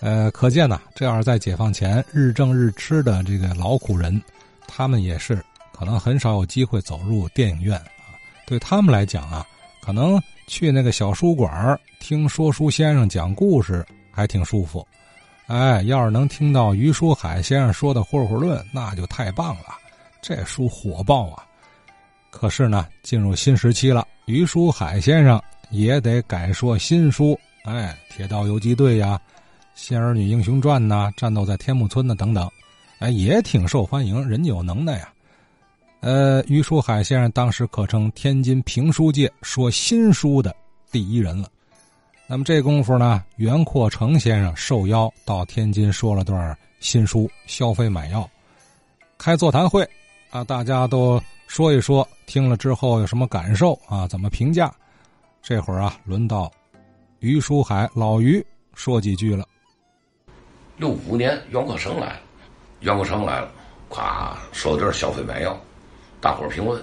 呃，可见呢，这要是在解放前日挣日吃的这个劳苦人，他们也是可能很少有机会走入电影院啊。对他们来讲啊，可能去那个小书馆听说书先生讲故事还挺舒服。哎，要是能听到于书海先生说的《霍霍论》，那就太棒了，这书火爆啊！可是呢，进入新时期了，于书海先生也得改说新书。哎，《铁道游击队》呀，《仙儿女英雄传》呐，《战斗在天目村》呐，等等，哎，也挺受欢迎，人家有能耐呀。呃，于书海先生当时可称天津评书界说新书的第一人了。那么这功夫呢，袁阔成先生受邀到天津说了段新书，消费买药，开座谈会，啊，大家都说一说，听了之后有什么感受啊？怎么评价？这会儿啊，轮到于书海老于说几句了。六五年，袁阔成来了，袁阔成来了，咵说段消费买药，大伙儿评论，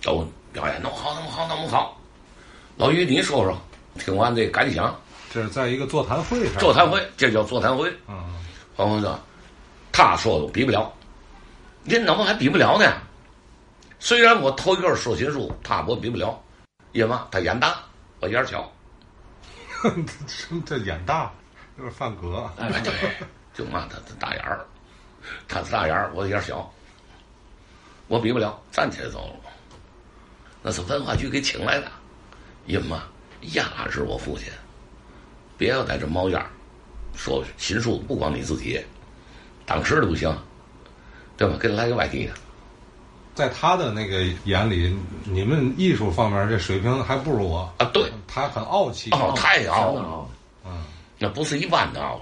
都表演那么好，那么好，那么好。老于，你说说，听完这感想。这是在一个座谈会上。座谈会，这叫座谈会。嗯。黄先生，他说的比不了，您怎么还比不了呢？虽然我头一个说新书，他我比不了，因为嘛，他眼大，我眼小。这眼大，就是范格。哎，对，就骂他他大眼儿，他是大眼儿，我眼小，我比不了，站起来走了。那是文化局给请来的，因嘛，压制我父亲，别要在这冒烟说新书不光你自己，当时的不行，对吧？给他来个外地的。在他的那个眼里，你们艺术方面这水平还不如我啊！对，他很傲气，哦，太傲了，嗯，那不是一般的啊。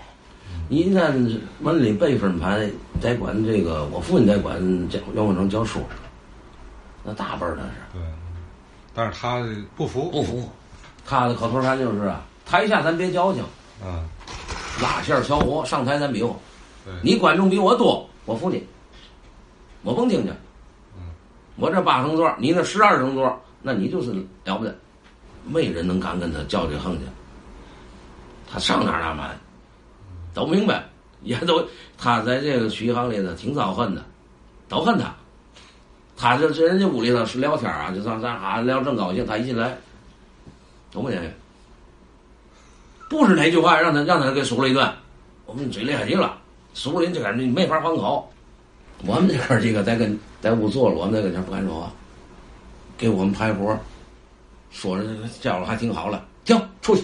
你看门里辈分排在管这个，我父亲在管教袁国成教书，那大辈儿那是。对，但是他不服，不服。他的口头禅就是啊，台下咱别矫情，嗯，拉线小活，上台咱比划。你观众比我多，我服你，我甭听去。我这八成座，你那十二成座，那你就是了不得，没人能敢跟他较这横去。他上哪哪满，都明白，也都 他在这个曲行里头挺遭恨的，都恨他。他就这人家屋里头是聊天啊，就上咱哈聊正高兴，他一进来，都没人，不是哪句话让他让他给数了一顿，我们嘴厉害极了，数的这个你没法还口。我们这哥几个在跟 在屋坐着，我们在跟前不敢说话，给我们排活，说着叫了还挺好了，停出去，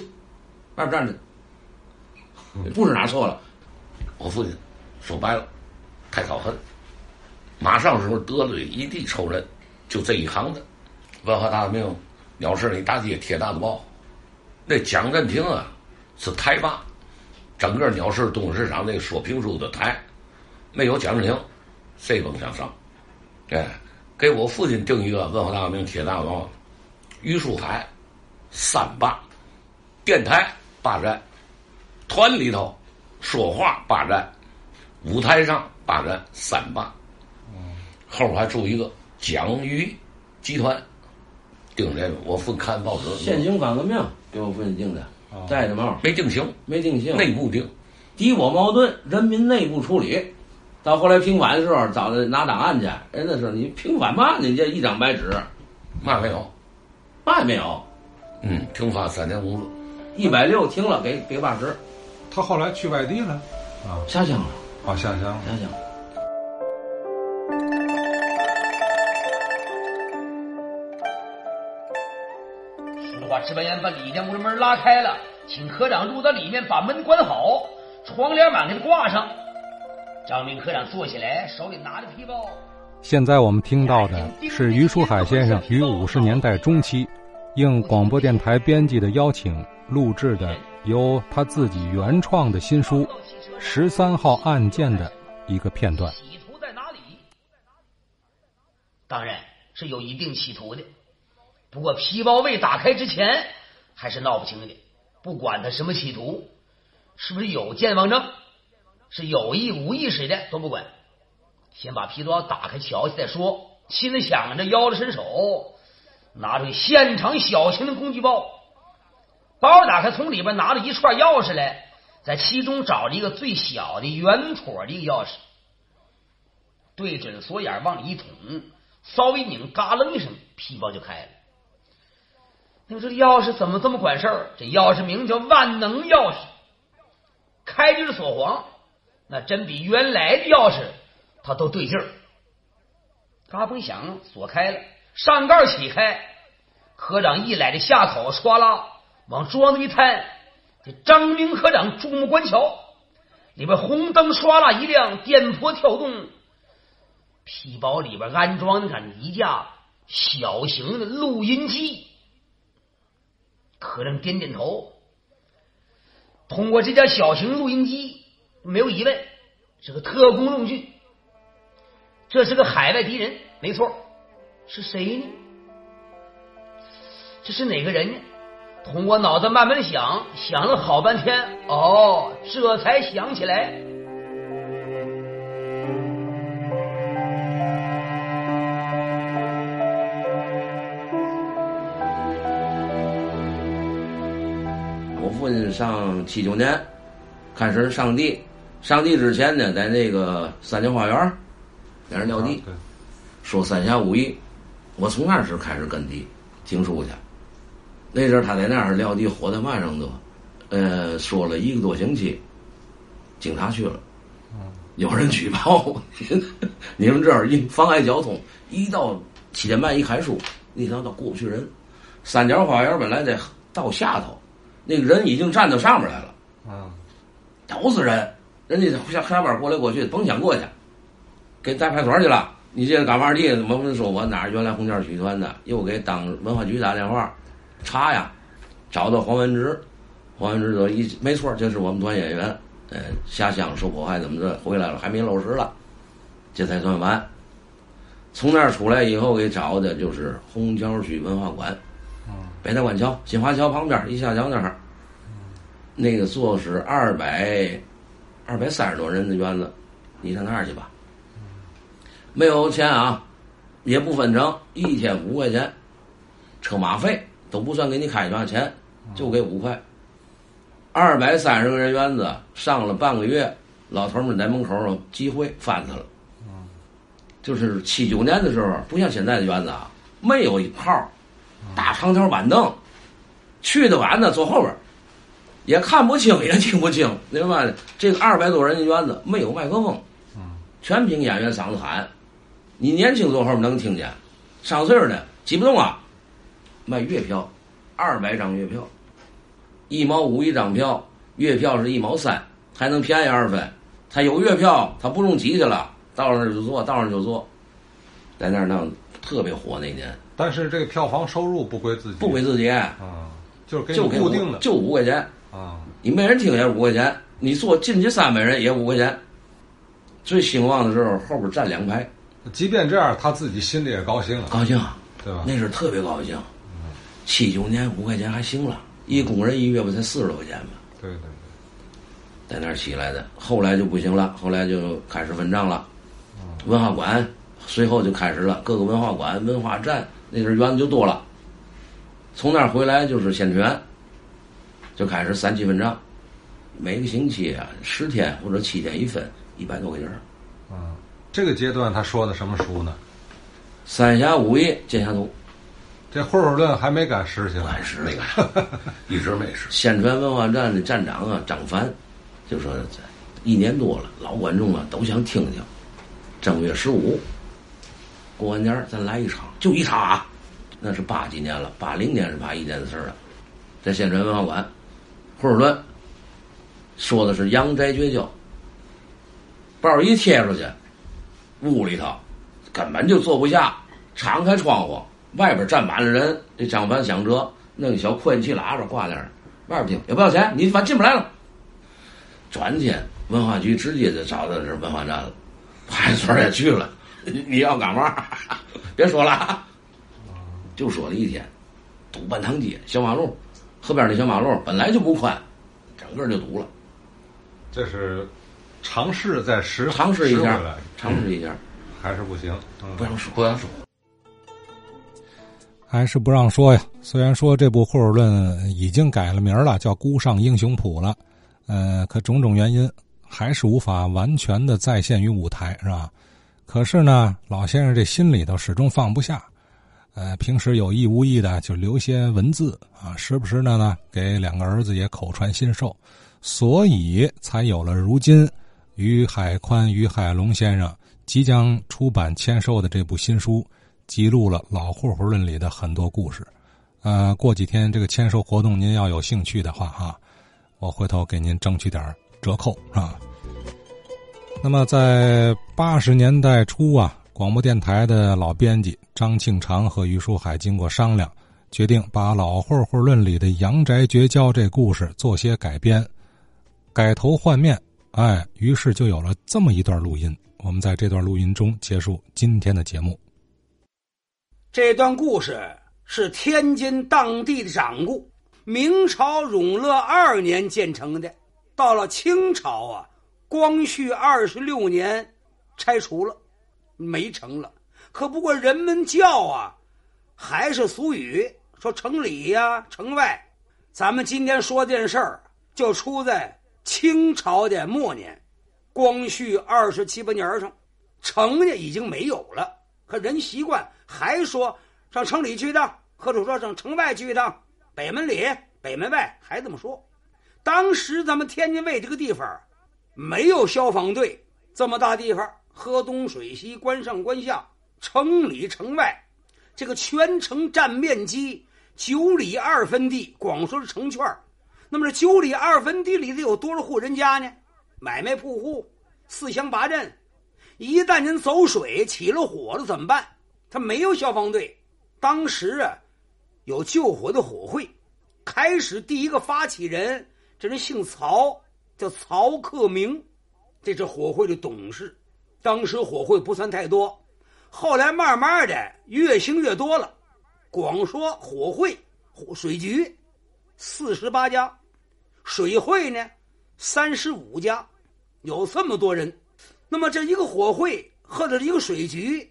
外边站着，不是哪错了，我父亲说白了，太操恨，马上时候得罪一地仇人，就这一行的，文化大革命，鸟市里大街贴大字报，那蒋振廷啊是台霸，整个鸟市东市场那个说评书的台，没有蒋振廷。谁甭想上？哎，给我父亲定一个文化大革命铁大王，于书海三霸，电台霸占，团里头说话霸占，舞台上霸占三霸。后边还住一个蒋于集团，定这个。我父看报纸，现行反革命给我父亲定的，戴着帽，没定型，没定性，内部定，敌我矛盾，人民内部处理。到后来平反的时候，找他拿档案去，人家说你平反嘛？你这一张白纸，嘛没有，嘛也没有。嗯，停发三年工资，一百六停了，给给八十。他后来去外地了，啊，下乡了，啊，下乡，下乡。书画值班员把李建国的门拉开了，请科长入到里面，把门关好，窗帘板给他挂上。张明科长坐起来，手里拿着皮包。现在我们听到的是于书海先生于五十年代中期，应广播电台编辑的邀请录制的由他自己原创的新书《十三号案件》的一个片段。企图在哪里？当然是有一定企图的，不过皮包未打开之前还是闹不清的。不管他什么企图，是不是有健忘症？是有意无意识的都不管，先把皮包打开瞧瞧再说。心里想着，腰子伸手拿出现场小型的工具包，包打开，从里边拿了一串钥匙来，在其中找了一个最小的圆戳的一个钥匙，对准锁眼往里一捅，稍微一拧，嘎楞一声，皮包就开了。你说这钥匙怎么这么管事儿？这钥匙名叫万能钥匙，开就是锁簧，那真比原来的钥匙它都对劲儿。嘎嘣响，锁开了，上盖起开，科长一来的下口，唰啦往桌子一摊。这张明科长注目观瞧，里边红灯唰啦一亮，电波跳动，皮包里边安装的一架小型的录音机。科长点点头，通过这架小型录音机，没有疑问是个特工用具，这是个海外敌人，没错，是谁呢？这是哪个人呢？通过脑子慢慢想，想了好半天，哦，这才想起来。我父亲上七九年开始上地，上地之前呢，在那个三江花园在那撂地，说三峡五义，我从那时开始跟地经书去。那阵他在那儿撂地，火在晚上都，呃，说了一个多星期，警察去了，有人举报，你们这儿一妨碍交通，一到七点半一开书，那条道过不去人。三角花园本来在道下头，那个人已经站到上面来了，啊，都是人，人家下下班过来过去，甭想过去，给带派出所去了。你这干嘛地？我们说我哪儿原来红件剧团的，又给当文化局打电话。查呀，找到黄文直，黄文直说一没错，这是我们团演员，呃，下乡受迫害怎么着回来了，还没落实了，这才算完。从那儿出来以后，给找的就是红桥区文化馆，北大关桥、新华桥旁边一下桥那儿，那个座是二百二百三十多人的院子，你上那儿去吧。没有钱啊，也不分成，一天五块钱，车马费。都不算给你开多少钱，就给五块。二百三十个人院子上了半个月，老头们在门口集会翻他了。就是七九年的时候，不像现在的院子啊，没有一号，大长条板凳，去的晚的坐后边，也看不清也听不清，明白吗？这个二百多人的院子没有麦克风，全凭演员嗓子喊。你年轻坐后面能听见，上岁数的挤不动啊。卖月票，二百张月票，一毛五一张票，月票是一毛三，还能便宜二分。他有月票，他不用挤去了，到那儿就坐，到那儿就坐，在那儿弄特别火那年。但是这个票房收入不归自己，不归自己啊，就是给就固定的，就五块钱啊。你没人听也五块钱，你坐进去三百人也五块钱。最兴旺的时候，后边站两排。即便这样，他自己心里也高兴啊，高兴，对吧？那是特别高兴。七九年五块钱还行了，一工人一月不才四十多块钱吗？对对对，在那儿起来的，后来就不行了，后来就开始分账了。文化馆随后就开始了，各个文化馆、文化站那阵园子就多了。从那儿回来就是宣传，就开始三七分账，每个星期啊十天或者七天一分，一百多块钱。啊，这个阶段他说的什么书呢？三峡五义剑侠图。这混混论还没敢实行，敢实没敢，一直没实。宣传文化站的站长啊，张凡就说：“一年多了，老观众啊都想听听。正月十五过完年咱来一场，就一场啊！那是八几年了，八零年是八一年的事了。在宣传文化馆，混混论说的是阳宅绝交，报一贴出去，屋里头根本就坐不下，敞开窗户。”外边站满了人，这张凡想辙，弄小扩音器喇叭挂那儿，外边听也不要钱，你反进不来了。转天文化局直接就找到这文化站了，派出所也去了。你要干嘛？别说了，就说了一天，堵半趟街，小马路，河边那小马路本来就不宽，整个就堵了。这是尝试在实尝试一下，尝试一下，还是不行，不想说，不想说。还是不让说呀。虽然说这部《霍尔论》已经改了名了，叫《孤上英雄谱》了，呃，可种种原因还是无法完全的再现于舞台，是吧？可是呢，老先生这心里头始终放不下，呃，平时有意无意的就留些文字啊，时不时的呢给两个儿子也口传心授，所以才有了如今于海宽、于海龙先生即将出版签售的这部新书，记录了老混混论里的很多故事。呃，过几天这个签售活动，您要有兴趣的话，哈，我回头给您争取点折扣啊。那么，在八十年代初啊，广播电台的老编辑张庆长和于书海经过商量，决定把《老混混论》里的阳宅绝交这故事做些改编，改头换面。哎，于是就有了这么一段录音。我们在这段录音中结束今天的节目。这段故事是天津当地的掌故，明朝永乐二年建成的，到了清朝啊。光绪二十六年，拆除了，没成了。可不过人们叫啊，还是俗语说城里呀，城外。咱们今天说件事儿，就出在清朝的末年，光绪二十七八年上，城呢已经没有了。可人习惯还说上城里去一趟，或者说上城外去一趟，北门里、北门外还这么说。当时咱们天津卫这个地方。没有消防队这么大地方，河东水西，关上关下，城里城外，这个全城占面积九里二分地，光说是城圈那么这九里二分地里头有多少户人家呢？买卖铺户，四乡八镇，一旦您走水起了火了怎么办？他没有消防队，当时啊，有救火的火会，开始第一个发起人，这人姓曹。叫曹克明，这是火会的董事。当时火会不算太多，后来慢慢的越兴越多了。光说火会、水局，四十八家；水会呢，三十五家，有这么多人。那么这一个火会或者一个水局，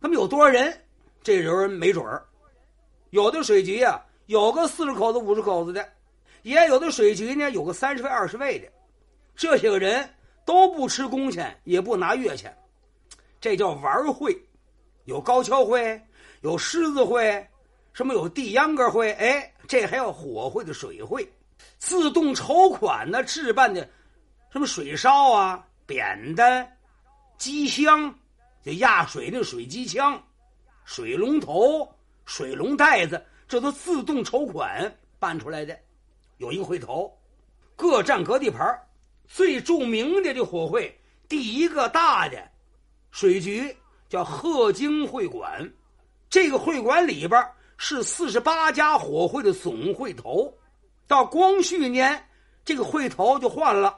他们有多少人？这人没准儿。有的水局啊，有个四十口子、五十口子的。也有的水局呢，有个三十位、二十位的，这些个人都不吃工钱，也不拿月钱，这叫玩会。有高跷会，有狮子会，什么有地秧歌会，哎，这还有火会的水会，自动筹款呢，置办的什么水烧啊、扁担、机箱，就压水那水机枪、水龙头、水龙袋子，这都自动筹款办出来的。有一个会头，各占各地盘最著名的这火会，第一个大的水局叫鹤京会馆。这个会馆里边是四十八家火会的总会头。到光绪年，这个会头就换了，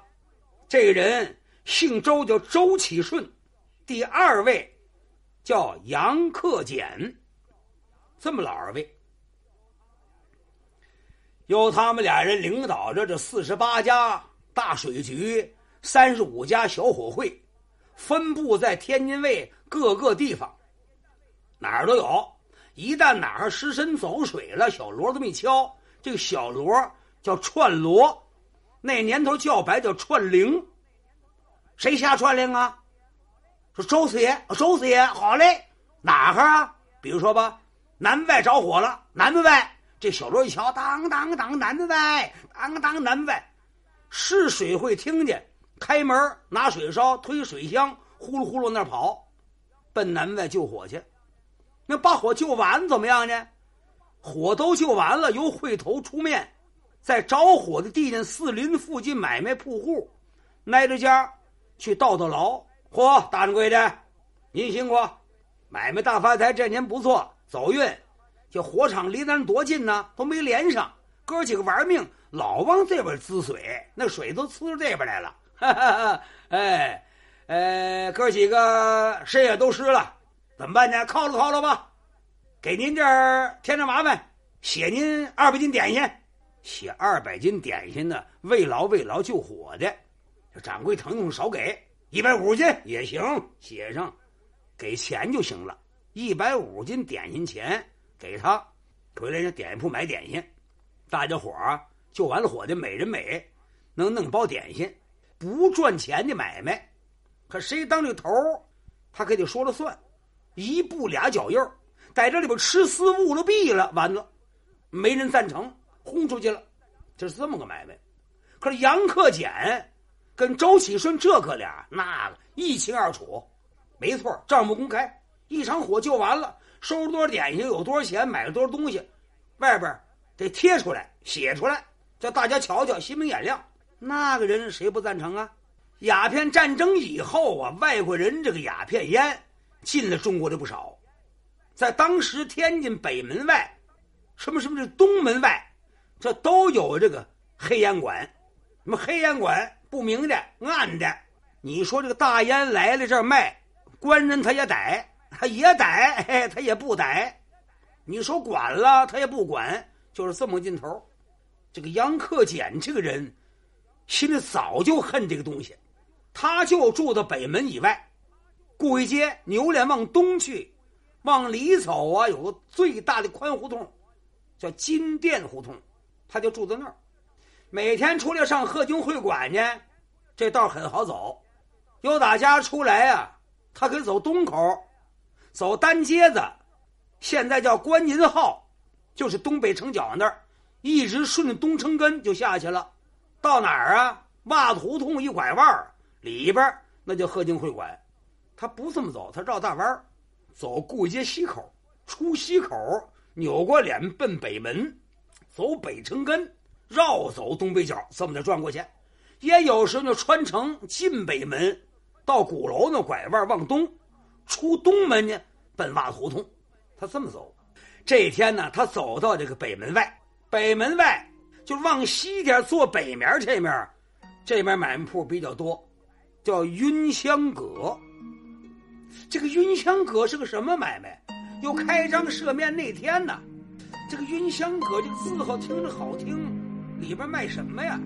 这个人姓周，叫周启顺。第二位叫杨克俭，这么老二位。由他们俩人领导着这四十八家大水局、三十五家小火会，分布在天津卫各个地方，哪儿都有。一旦哪儿失身走水了，小锣这么一敲，这个小锣叫串锣，那年头叫白叫串铃。谁下串令啊？说周四爷，周四爷，好嘞，哪哈啊？比如说吧，南外着火了，南门外。这小罗一瞧，当当当，南外，当当南外，是水会听见，开门拿水烧，推水箱，呼噜呼噜那跑，奔南外救火去。那把火救完怎么样呢？火都救完了，由会头出面，在着火的地点四邻附近买卖铺户，挨着家去倒倒劳。嚯，大掌柜的，您辛苦，买卖大发财，这年不错，走运。这火场离咱多近呢？都没连上，哥几个玩命，老往这边滋水，那水都呲到这边来了。哈哈哈！哎，呃，哥几个身也都湿了，怎么办呢？犒劳犒劳吧，给您这儿添点麻烦，写您二百斤点心，写二百斤点心呢，慰劳慰劳救火的。这掌柜疼痛少给一百五十斤也行，写上，给钱就行了，一百五十斤点心钱。给他回来，人点心铺买点心，大家伙儿就完了伙计，每人每能弄包点心，不赚钱的买卖。可谁当这头他可得说了算，一步俩脚印儿在这里边吃私误了弊了，完了，没人赞成，轰出去了，就是这么个买卖。可是杨克俭跟周启顺这哥俩那一清二楚，没错，账目公开，一场火就完了，收了多少点心，有多少钱，买了多少东西，外边得贴出来，写出来，叫大家瞧瞧，心明眼亮。那个人谁不赞成啊？鸦片战争以后啊，外国人这个鸦片烟进了中国的不少。在当时，天津北门外，什么什么这东门外，这都有这个黑烟馆。什么黑烟馆不明的、暗的。你说这个大烟来了这儿卖，官人他也逮，他也逮，他也不逮。你说管了，他也不管，就是这么劲头。这个杨克俭这个人，心里早就恨这个东西，他就住在北门以外，顾会街扭脸往东去。往里走啊，有个最大的宽胡同，叫金店胡同，他就住在那儿。每天出来上贺军会馆呢，这道很好走。由打家出来啊，他可以走东口，走单街子，现在叫关银号，就是东北城角那儿，一直顺着东城根就下去了。到哪儿啊？袜子胡同一拐弯里边那叫贺军会馆。他不这么走，他绕大弯儿。走顾街西口，出西口，扭过脸奔北门，走北城根，绕走东北角，这么的转过去。也有时候就穿城进北门，到鼓楼那拐弯往东，出东门呢，奔袜胡同。他这么走。这天呢，他走到这个北门外，北门外就往西点坐北面这面，这边买卖铺比较多，叫云香阁。这个云香阁是个什么买卖？又开张设面那天呢？这个云香阁这个字号听着好听，里边卖什么呀？